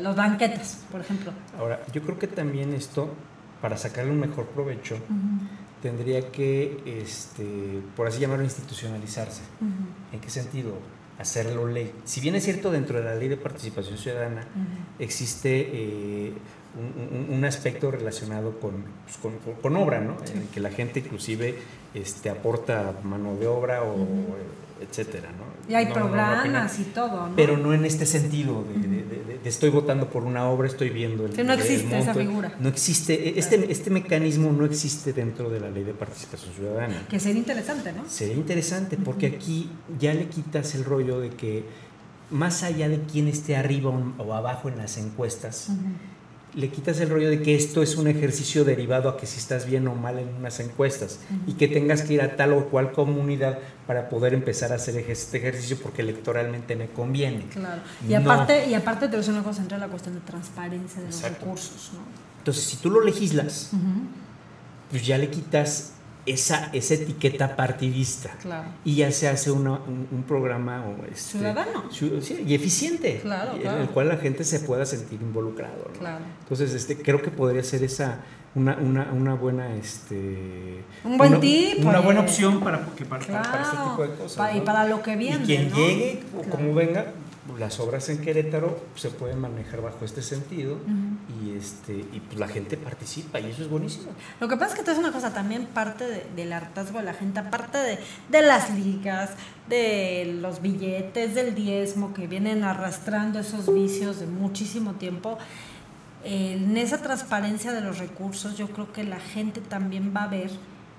los banquetes, por ejemplo. Ahora, yo creo que también esto, para sacarle un mejor provecho, tendría que, este, por así llamarlo, institucionalizarse. ¿En qué sentido? Hacerlo ley. Si bien es cierto, dentro de la ley de participación ciudadana existe eh, un, aspecto relacionado con, pues, con, obra, ¿no? En que la gente inclusive este, aporta mano de obra o etcétera, ¿no? Y hay programas y todo, ¿no? Pero no en este sentido de, estoy votando por una obra, estoy viendo el. Sí, no existe esa figura. No existe, este, este mecanismo no existe dentro de la ley de participación ciudadana. Que sería interesante, ¿no? Sería interesante, porque aquí ya le quitas el rollo de que más allá de quién esté arriba o abajo en las encuestas, le quitas el rollo de que esto es un ejercicio derivado a que si estás bien o mal en unas encuestas y que tengas que ir a tal o cual comunidad para poder empezar a hacer este ejercicio porque electoralmente me conviene. Claro. Y aparte, y aparte te voy a decir una cosa, entra la cuestión de transparencia de los recursos. ¿no? Entonces, si tú lo legislas, pues ya le quitas esa, esa etiqueta partidista. Claro. Y ya se hace una, un, programa este, ciudadano y eficiente, claro, en el cual la gente se pueda sentir involucrado. Claro. Entonces, este, creo que podría ser esa una, una, una buena este un buen una, tip, una buena opción para, para, para, este tipo de cosas. Y para lo que viene. Y quien llegue o como venga, las obras en Querétaro se pueden manejar bajo este sentido y este y pues la gente participa y eso es buenísimo. Lo que pasa es que esto es una cosa también parte del hartazgo de la gente, aparte de, de, las ligas, de los billetes, del diezmo que vienen arrastrando esos vicios de muchísimo tiempo. En esa transparencia de los recursos yo creo que la gente también va a ver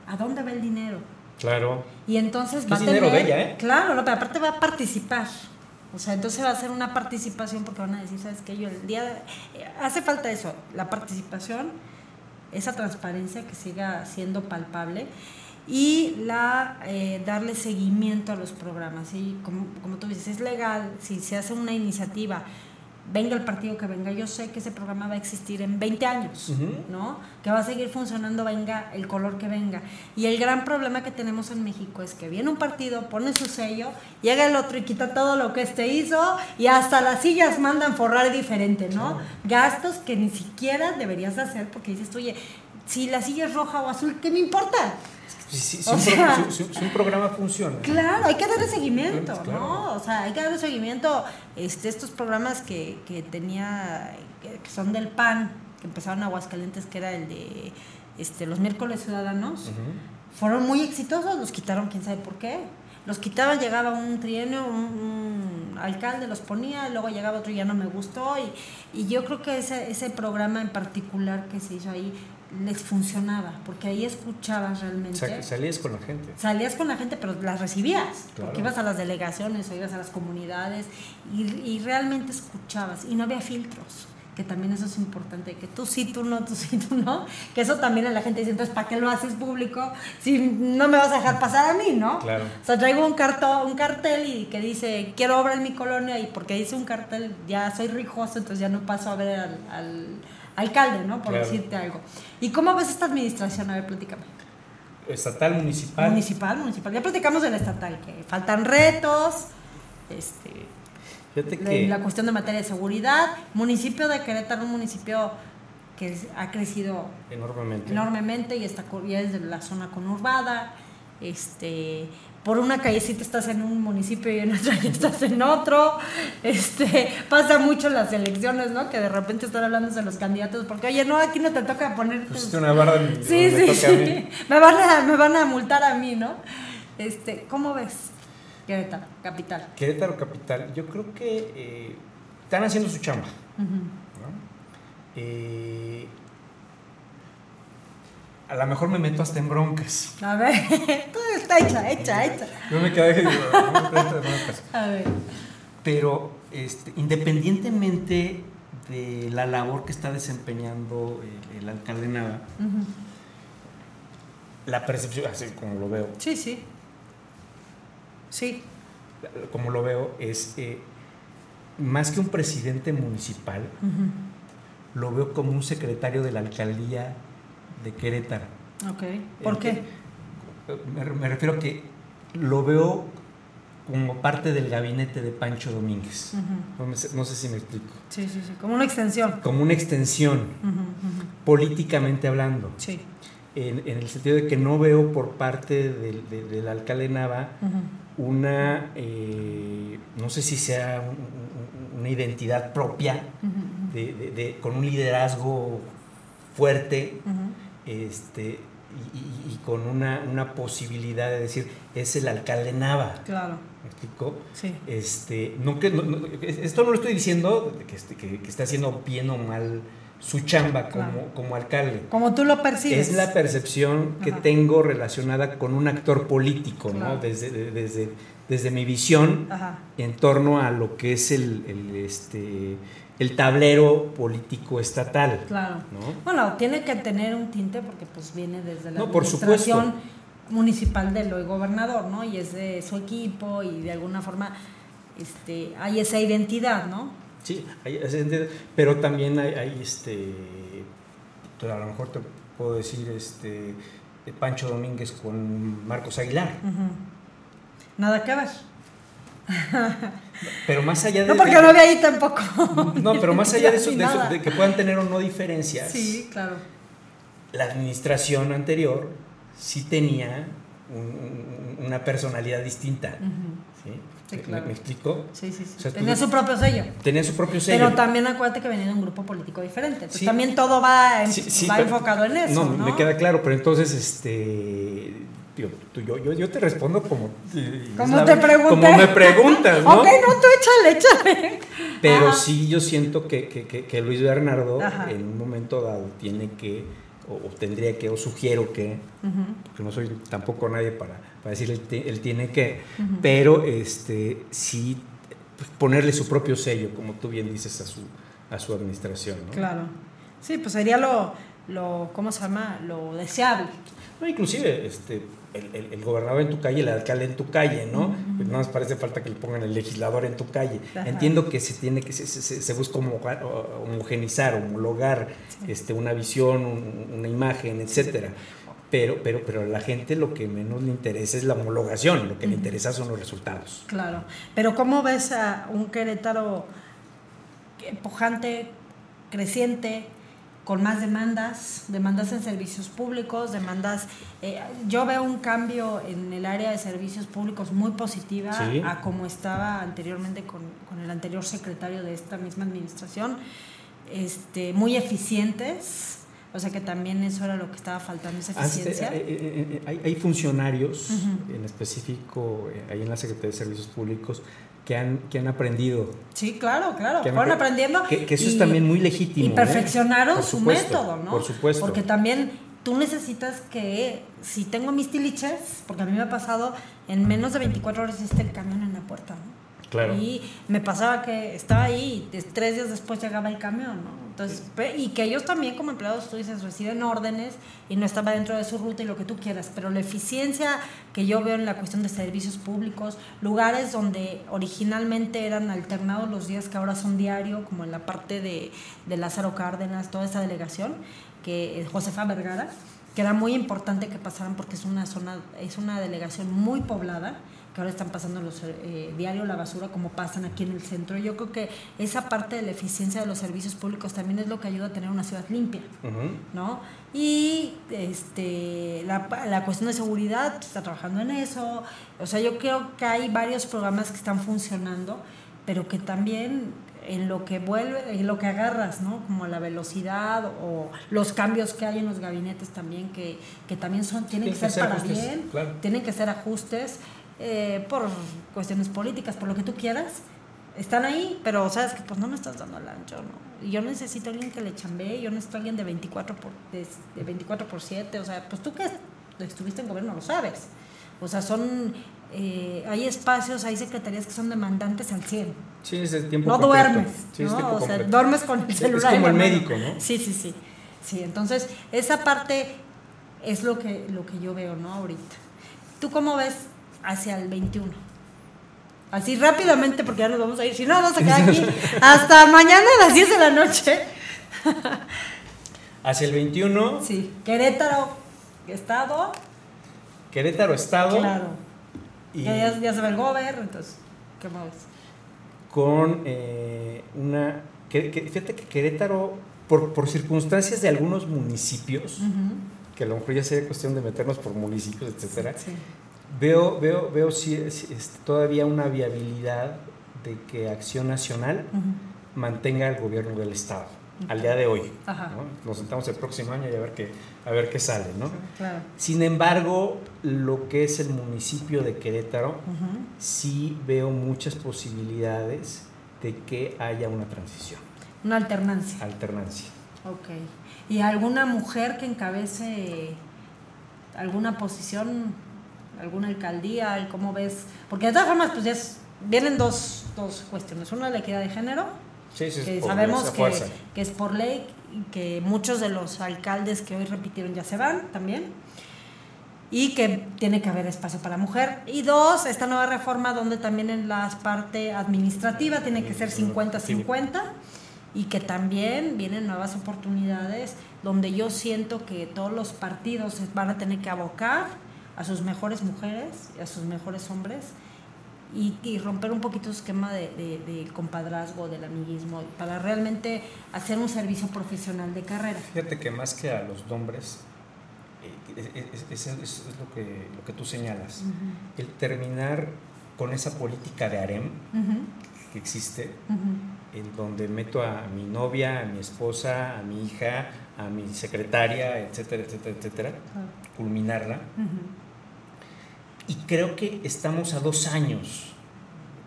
a dónde va el dinero Claro. Y entonces va a dinero tener. de ella, ¿eh? Claro, no, pero aparte va a participar. O sea, entonces va a ser una participación porque van a decir, ¿sabes qué? Yo el día. eh, hace falta eso, la participación, esa transparencia que siga siendo palpable y la eh, darle seguimiento a los programas. Y como, como tú dices, es legal, si se hace una iniciativa, venga el partido que venga, yo sé que ese programa va a existir en 20 años. ¿no? Que va a seguir funcionando, venga el color que venga. Y el gran problema que tenemos en México es que viene un partido, pone su sello, llega el otro y quita todo lo que este hizo y hasta las sillas mandan forrar diferente, ¿no? Gastos que ni siquiera deberías de hacer porque dices, oye, si la silla es roja o azul, ¿qué me importa? Si, si- un, sea- si- si- si un programa funciona. Claro, hay que darle seguimiento, Claro. ¿no? O sea, hay que darle seguimiento este, estos programas que, que tenía, que, son del PAN, que empezaron en Aguascalientes, que era el de este, los miércoles ciudadanos, fueron muy exitosos, los quitaron quién sabe por qué. Los quitaban, llegaba un trienio, un, un alcalde los ponía, luego llegaba otro y ya no me gustó. Y, y yo creo que ese, ese programa en particular que se hizo ahí les funcionaba, porque ahí escuchabas realmente. O sea, que salías con la gente. Salías con la gente, pero las recibías, Claro. porque ibas a las delegaciones o ibas a las comunidades y, y realmente escuchabas y no había filtros, que también eso es importante, que tú sí, tú no, tú sí, tú no, que eso también a la gente dice, entonces, ¿para qué lo haces público si no me vas a dejar pasar a mí, no? Claro. O sea, traigo un, carto, un cartel y que dice, quiero obra en mi colonia y porque dice un cartel ya soy rijoso, entonces ya no paso a ver al, al alcalde, ¿no? Por Claro. decirte algo. ¿Y cómo ves esta administración? A ver, platícame. Estatal, municipal. Municipal, municipal. Ya platicamos del estatal, que faltan retos, este, la, que la cuestión de materia de seguridad. Municipio de Querétaro, un municipio que ha crecido enormemente. enormemente y está ya es de la zona conurbada. Este, por una callecita estás en un municipio y en otra ya estás en otro. Este, pasa mucho en las elecciones, ¿no? Que de repente están hablando de los candidatos porque, oye, no, aquí no te toca poner Pusiste una barra en- Sí, sí, toca a mí. sí. Me van, a, me van a multar a mí, ¿no? Este, ¿Cómo ves? Querétaro, capital. Querétaro Capital, yo creo que eh, están haciendo su chamba. Eh, a lo mejor me meto hasta en broncas. A ver, todo está hecha, hecha, hecha. Yo me quedé digo, no me meto hasta en broncas. A ver. Pero este, independientemente de la labor que está desempeñando el, el alcalde Nava, la percepción, así como lo veo, Sí, sí. Sí. como lo veo, es eh, más que un presidente municipal, lo veo como un secretario de la alcaldía de Querétaro. Ok. ¿Por qué? Me, me refiero a que lo veo como parte del gabinete de Pancho Domínguez. No, sé, no sé si me explico. Sí, sí, sí. Como una extensión. Como una extensión, políticamente hablando, Sí. en, en el sentido de que no veo por parte del, de- del alcalde Nava una, eh, no sé si sea un- un- una identidad propia, de- con un liderazgo fuerte. Este, y, con una, una posibilidad de decir, es el alcalde Nava. Claro. ¿Me explico? Sí. Este, no que, no- esto no lo estoy diciendo que, este- que- que está haciendo bien o mal su chamba como, Claro. como alcalde. Como tú lo percibes. Es la percepción que Ajá. tengo relacionada con un actor político, Claro. ¿no? Desde, de- desde, desde mi visión Ajá. en torno a lo que es el, el, este, el tablero político estatal. Claro. ¿no? Bueno, tiene que tener un tinte porque pues viene desde la No, por administración municipal del hoy gobernador, ¿no? Y es de su equipo y de alguna forma este, hay esa identidad, ¿no? Sí, hay- es ente- pero también hay, hay, este, a lo mejor te puedo decir, este, Pancho Domínguez con Marcos Aguilar. Nada que ver. Pero más allá de... No, porque de- no había ahí tampoco. No, pero más allá de eso, de, eso, de que puedan tener o no diferencias, Sí, claro. la administración anterior sí tenía un- un- una personalidad distinta. ¿sí? Sí, ¿Me- claro. ¿Me, explico? Sí, sí, sí. O sea, tú- Tenía su propio sello. Tenía su propio sello. Pero también acuérdate que venía de un grupo político diferente. Entonces Sí. también todo va, en- Sí, sí, va pero- enfocado en eso. No, No, me queda claro, pero entonces, este, tío, tú- yo, yo, yo te respondo como, eh, Como te como me preguntas, ¿no? ok, no, tú échale, échale. Pero Ajá. sí yo siento que, que- que- que Luis Bernardo Ajá. en un momento dado tiene que o, tendría que, o sugiero que, porque no soy tampoco nadie para, para decir él, tiene que, pero este, sí pues, ponerle su propio sello, como tú bien dices, a su, a su administración. Claro. Sí, pues sería lo, lo, ¿cómo se llama? Lo deseable. No, inclusive, este, el, gobernador en tu calle, el alcalde en tu calle, ¿no? Pues no nos parece falta que le pongan el legislador en tu calle. Entiendo que se tiene que se, se, busca homogenizar, homologar este, una visión, una imagen, etcétera. Pero, pero, pero a la gente lo que menos le interesa es la homologación, lo que le interesa son los resultados. Claro. Pero ¿cómo ves a un Querétaro pujante, creciente, con más demandas, demandas en servicios públicos, demandas... Eh, yo veo un cambio en el área de servicios públicos muy positiva a como estaba anteriormente con, el anterior secretario de esta misma administración, este, muy eficientes, o sea que también eso era lo que estaba faltando, esa ah, eficiencia. Eh, eh, hay, funcionarios, en específico, ahí en la Secretaría de Servicios Públicos, que han, que han aprendido. Sí, claro, claro, que fueron aprendiendo. Que, eso es también muy legítimo. Y ¿eh? perfeccionaron su método, ¿no? Por supuesto. Porque también tú necesitas que, si tengo mis tiliches, porque a mí me ha pasado, en menos de 24 horas hiciste el camión en la puerta, ¿no? Y me pasaba que estaba ahí y tres días después llegaba el camión, ¿no? Entonces, y que ellos también como empleados, tú dices, reciben órdenes y no estaba dentro de su ruta y lo que tú quieras, pero la eficiencia que yo veo en la cuestión de servicios públicos, lugares donde originalmente eran alternados los días que ahora son diario, como en la parte de, de Lázaro Cárdenas, toda esa delegación, que Josefa Vergara, que era muy importante que pasaran porque es una zona, es una delegación muy poblada que ahora están pasando los eh, diario la basura como pasan aquí en el centro. Yo creo que esa parte de la eficiencia de los servicios públicos también es lo que ayuda a tener una ciudad limpia, ¿no? Y este, la, la, cuestión de seguridad está trabajando en eso. O sea, yo creo que hay varios programas que están funcionando, pero que también en lo que vuelve, en lo que agarras, ¿no? Como la velocidad o los cambios que hay en los gabinetes también, que, que también son, tienen que, ser, para bien, tienen que ser ajustes. Eh, por cuestiones políticas, por lo que tú quieras, están ahí, pero sabes que pues no me estás dando el ancho, ¿no? Yo necesito alguien que le chambee, yo necesito alguien de 24 por, de, 24 por 7, o sea, pues tú que estuviste en gobierno lo sabes. O sea, son, eh, hay espacios, hay secretarías que son demandantes al 100. Sí, es el tiempo No duermes, ¿no? o sea, duermes con el celular. Es como el médico, ¿no? Sí, sí, sí. Sí, entonces esa parte es lo que, lo que yo veo, ¿no? Ahorita. ¿Tú cómo ves hacia el 21. Así rápidamente, porque ya nos vamos a ir. Si no, vamos a quedar aquí hasta mañana a las 10 de la noche. hacia el 21. Sí, Querétaro, Estado. Querétaro, Estado. Claro. Y ya, ya, se ve el gober, entonces, ¿qué más? Con eh, una. fíjate que Querétaro, por, por, circunstancias de algunos municipios, que a lo mejor ya sería cuestión de meternos por municipios, etcétera, sí veo, veo, veo si, es, todavía una viabilidad de que Acción Nacional mantenga el gobierno del Estado al día de hoy. Nos sentamos el próximo año y a ver qué, a ver qué sale. ¿no? Sin embargo, lo que es el municipio de Querétaro, sí veo muchas posibilidades de que haya una transición. Una alternancia. Alternancia. Ok. ¿Y alguna mujer que encabece alguna posición alguna alcaldía, cómo ves, porque de todas formas pues ya vienen dos, dos cuestiones, una la equidad de género, que sabemos que, que, es por ley, que muchos de los alcaldes que hoy repitieron ya se van también, y que tiene que haber espacio para la mujer. Y dos, esta nueva reforma donde también en la parte administrativa tiene que ser 50-50 y que también vienen nuevas oportunidades donde yo siento que todos los partidos van a tener que abocar a sus mejores mujeres y a sus mejores hombres y, romper un poquito su esquema de, de, compadrazgo, del amiguismo, para realmente hacer un servicio profesional de carrera. Fíjate que más que a los nombres, eh, es, es, lo, que, lo que tú señalas, el terminar con esa política de harem que existe, en donde meto a mi novia, a mi esposa, a mi hija, a mi secretaria, etcétera, etcétera, etcétera, culminarla. Y creo que estamos a dos años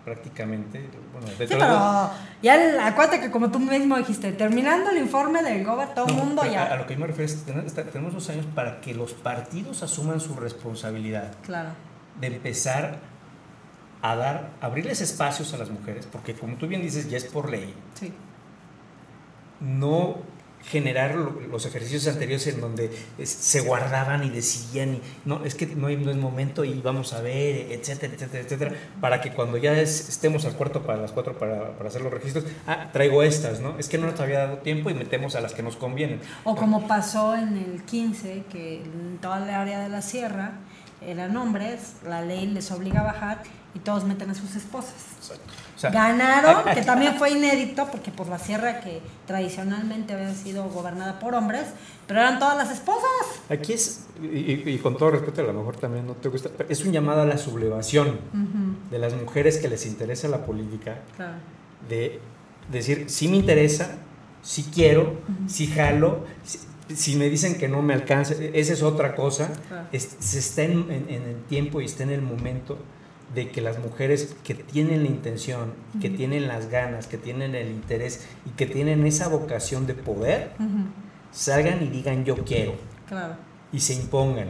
prácticamente. Bueno, sí, pero ya acuérdate que como tú mismo dijiste, terminando el informe del GOBA, todo el mundo ya... A, lo que yo me refiero es que tenemos dos años para que los partidos asuman su responsabilidad. Claro. De empezar a dar, abrirles espacios a las mujeres, porque como tú bien dices, ya es por ley. Sí. No generar los ejercicios anteriores en donde se guardaban y decían, y, no, es que no, no es momento y vamos a ver, etcétera, etcétera, etcétera, para que cuando ya estemos al cuarto para las cuatro para, para, hacer los registros, ah, traigo estas, ¿no? Es que no nos había dado tiempo y metemos a las que nos convienen. O como pasó en el 15, que en toda la área de la sierra eran hombres, la ley les obliga a bajar y todos meten a sus esposas. Exacto. Ganaron, que también fue inédito, porque por la sierra que tradicionalmente había sido gobernada por hombres, pero eran todas las esposas. Aquí es, y, con todo respeto, a lo mejor también no te gusta, es un llamado a la sublevación de las mujeres que les interesa la política, de decir, si me interesa, si quiero, si jalo, si, me dicen que no me alcanza, esa es otra cosa, se está en, en el tiempo y está en el momento de que las mujeres que tienen la intención, que tienen las ganas, que tienen el interés y que tienen esa vocación de poder, salgan y digan yo quiero. Y se impongan.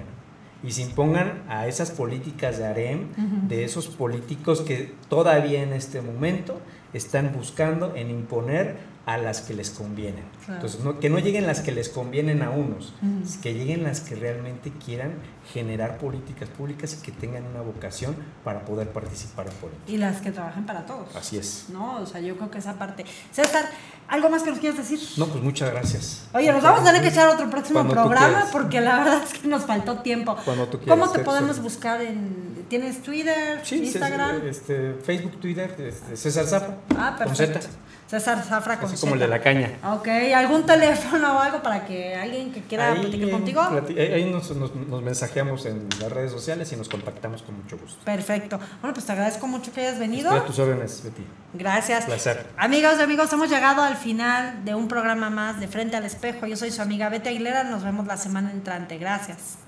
Y se impongan a esas políticas de harem, de esos políticos que todavía en este momento están buscando en imponer a las que les convienen. Entonces, que no lleguen las que les convienen a unos, que lleguen las que realmente quieran generar políticas públicas y que tengan una vocación para poder participar en política. Y las que trabajen para todos. Así es. ¿No? O sea, yo creo que esa parte. César, ¿algo más que nos quieras decir? No, pues muchas gracias. Oye, nos vamos a tener que echar otro próximo programa porque la verdad es que nos faltó tiempo. Cuando tú quieras. ¿Cómo te podemos buscar en. ¿Tienes Twitter, Instagram? Este, Facebook, Twitter, este, César Zafra. Ah, perfecto. César Zafra con Así como el de la caña. Ok, ¿algún teléfono o algo para que alguien que quiera platicar contigo? Ahí nos, nos, mensajeamos en las redes sociales y nos contactamos con mucho gusto. Perfecto. Bueno, pues te agradezco mucho que hayas venido. Estoy a tus órdenes, Betty. Gracias. Placer. Amigos y amigos, hemos llegado al final de un programa más de Frente al Espejo. Yo soy su amiga Betty Aguilera. Nos vemos la semana entrante. Gracias.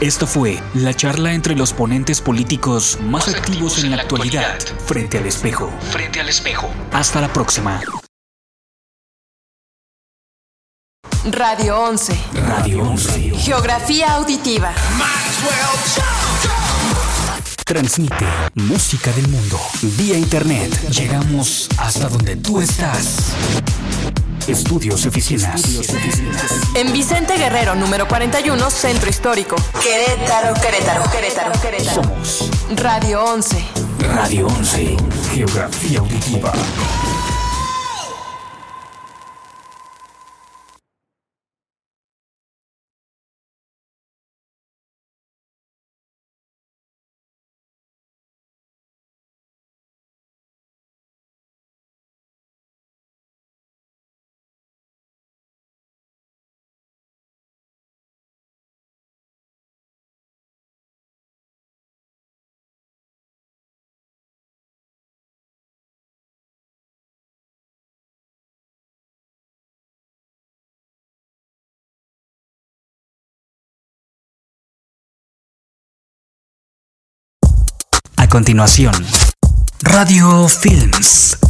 Esto fue la charla entre los ponentes políticos más, activos, en la actualidad, frente al espejo. Frente al espejo. Hasta la próxima. Radio 11. Radio 11. Geografía auditiva. Transmite música del mundo vía internet. Llegamos hasta donde tú estás. Estudios Oficinas. En Vicente Guerrero, número 41, Centro Histórico. Querétaro, Querétaro, Querétaro, Querétaro. Somos Radio 11. Radio 11. Geografía auditiva. Continuación. Radio Films.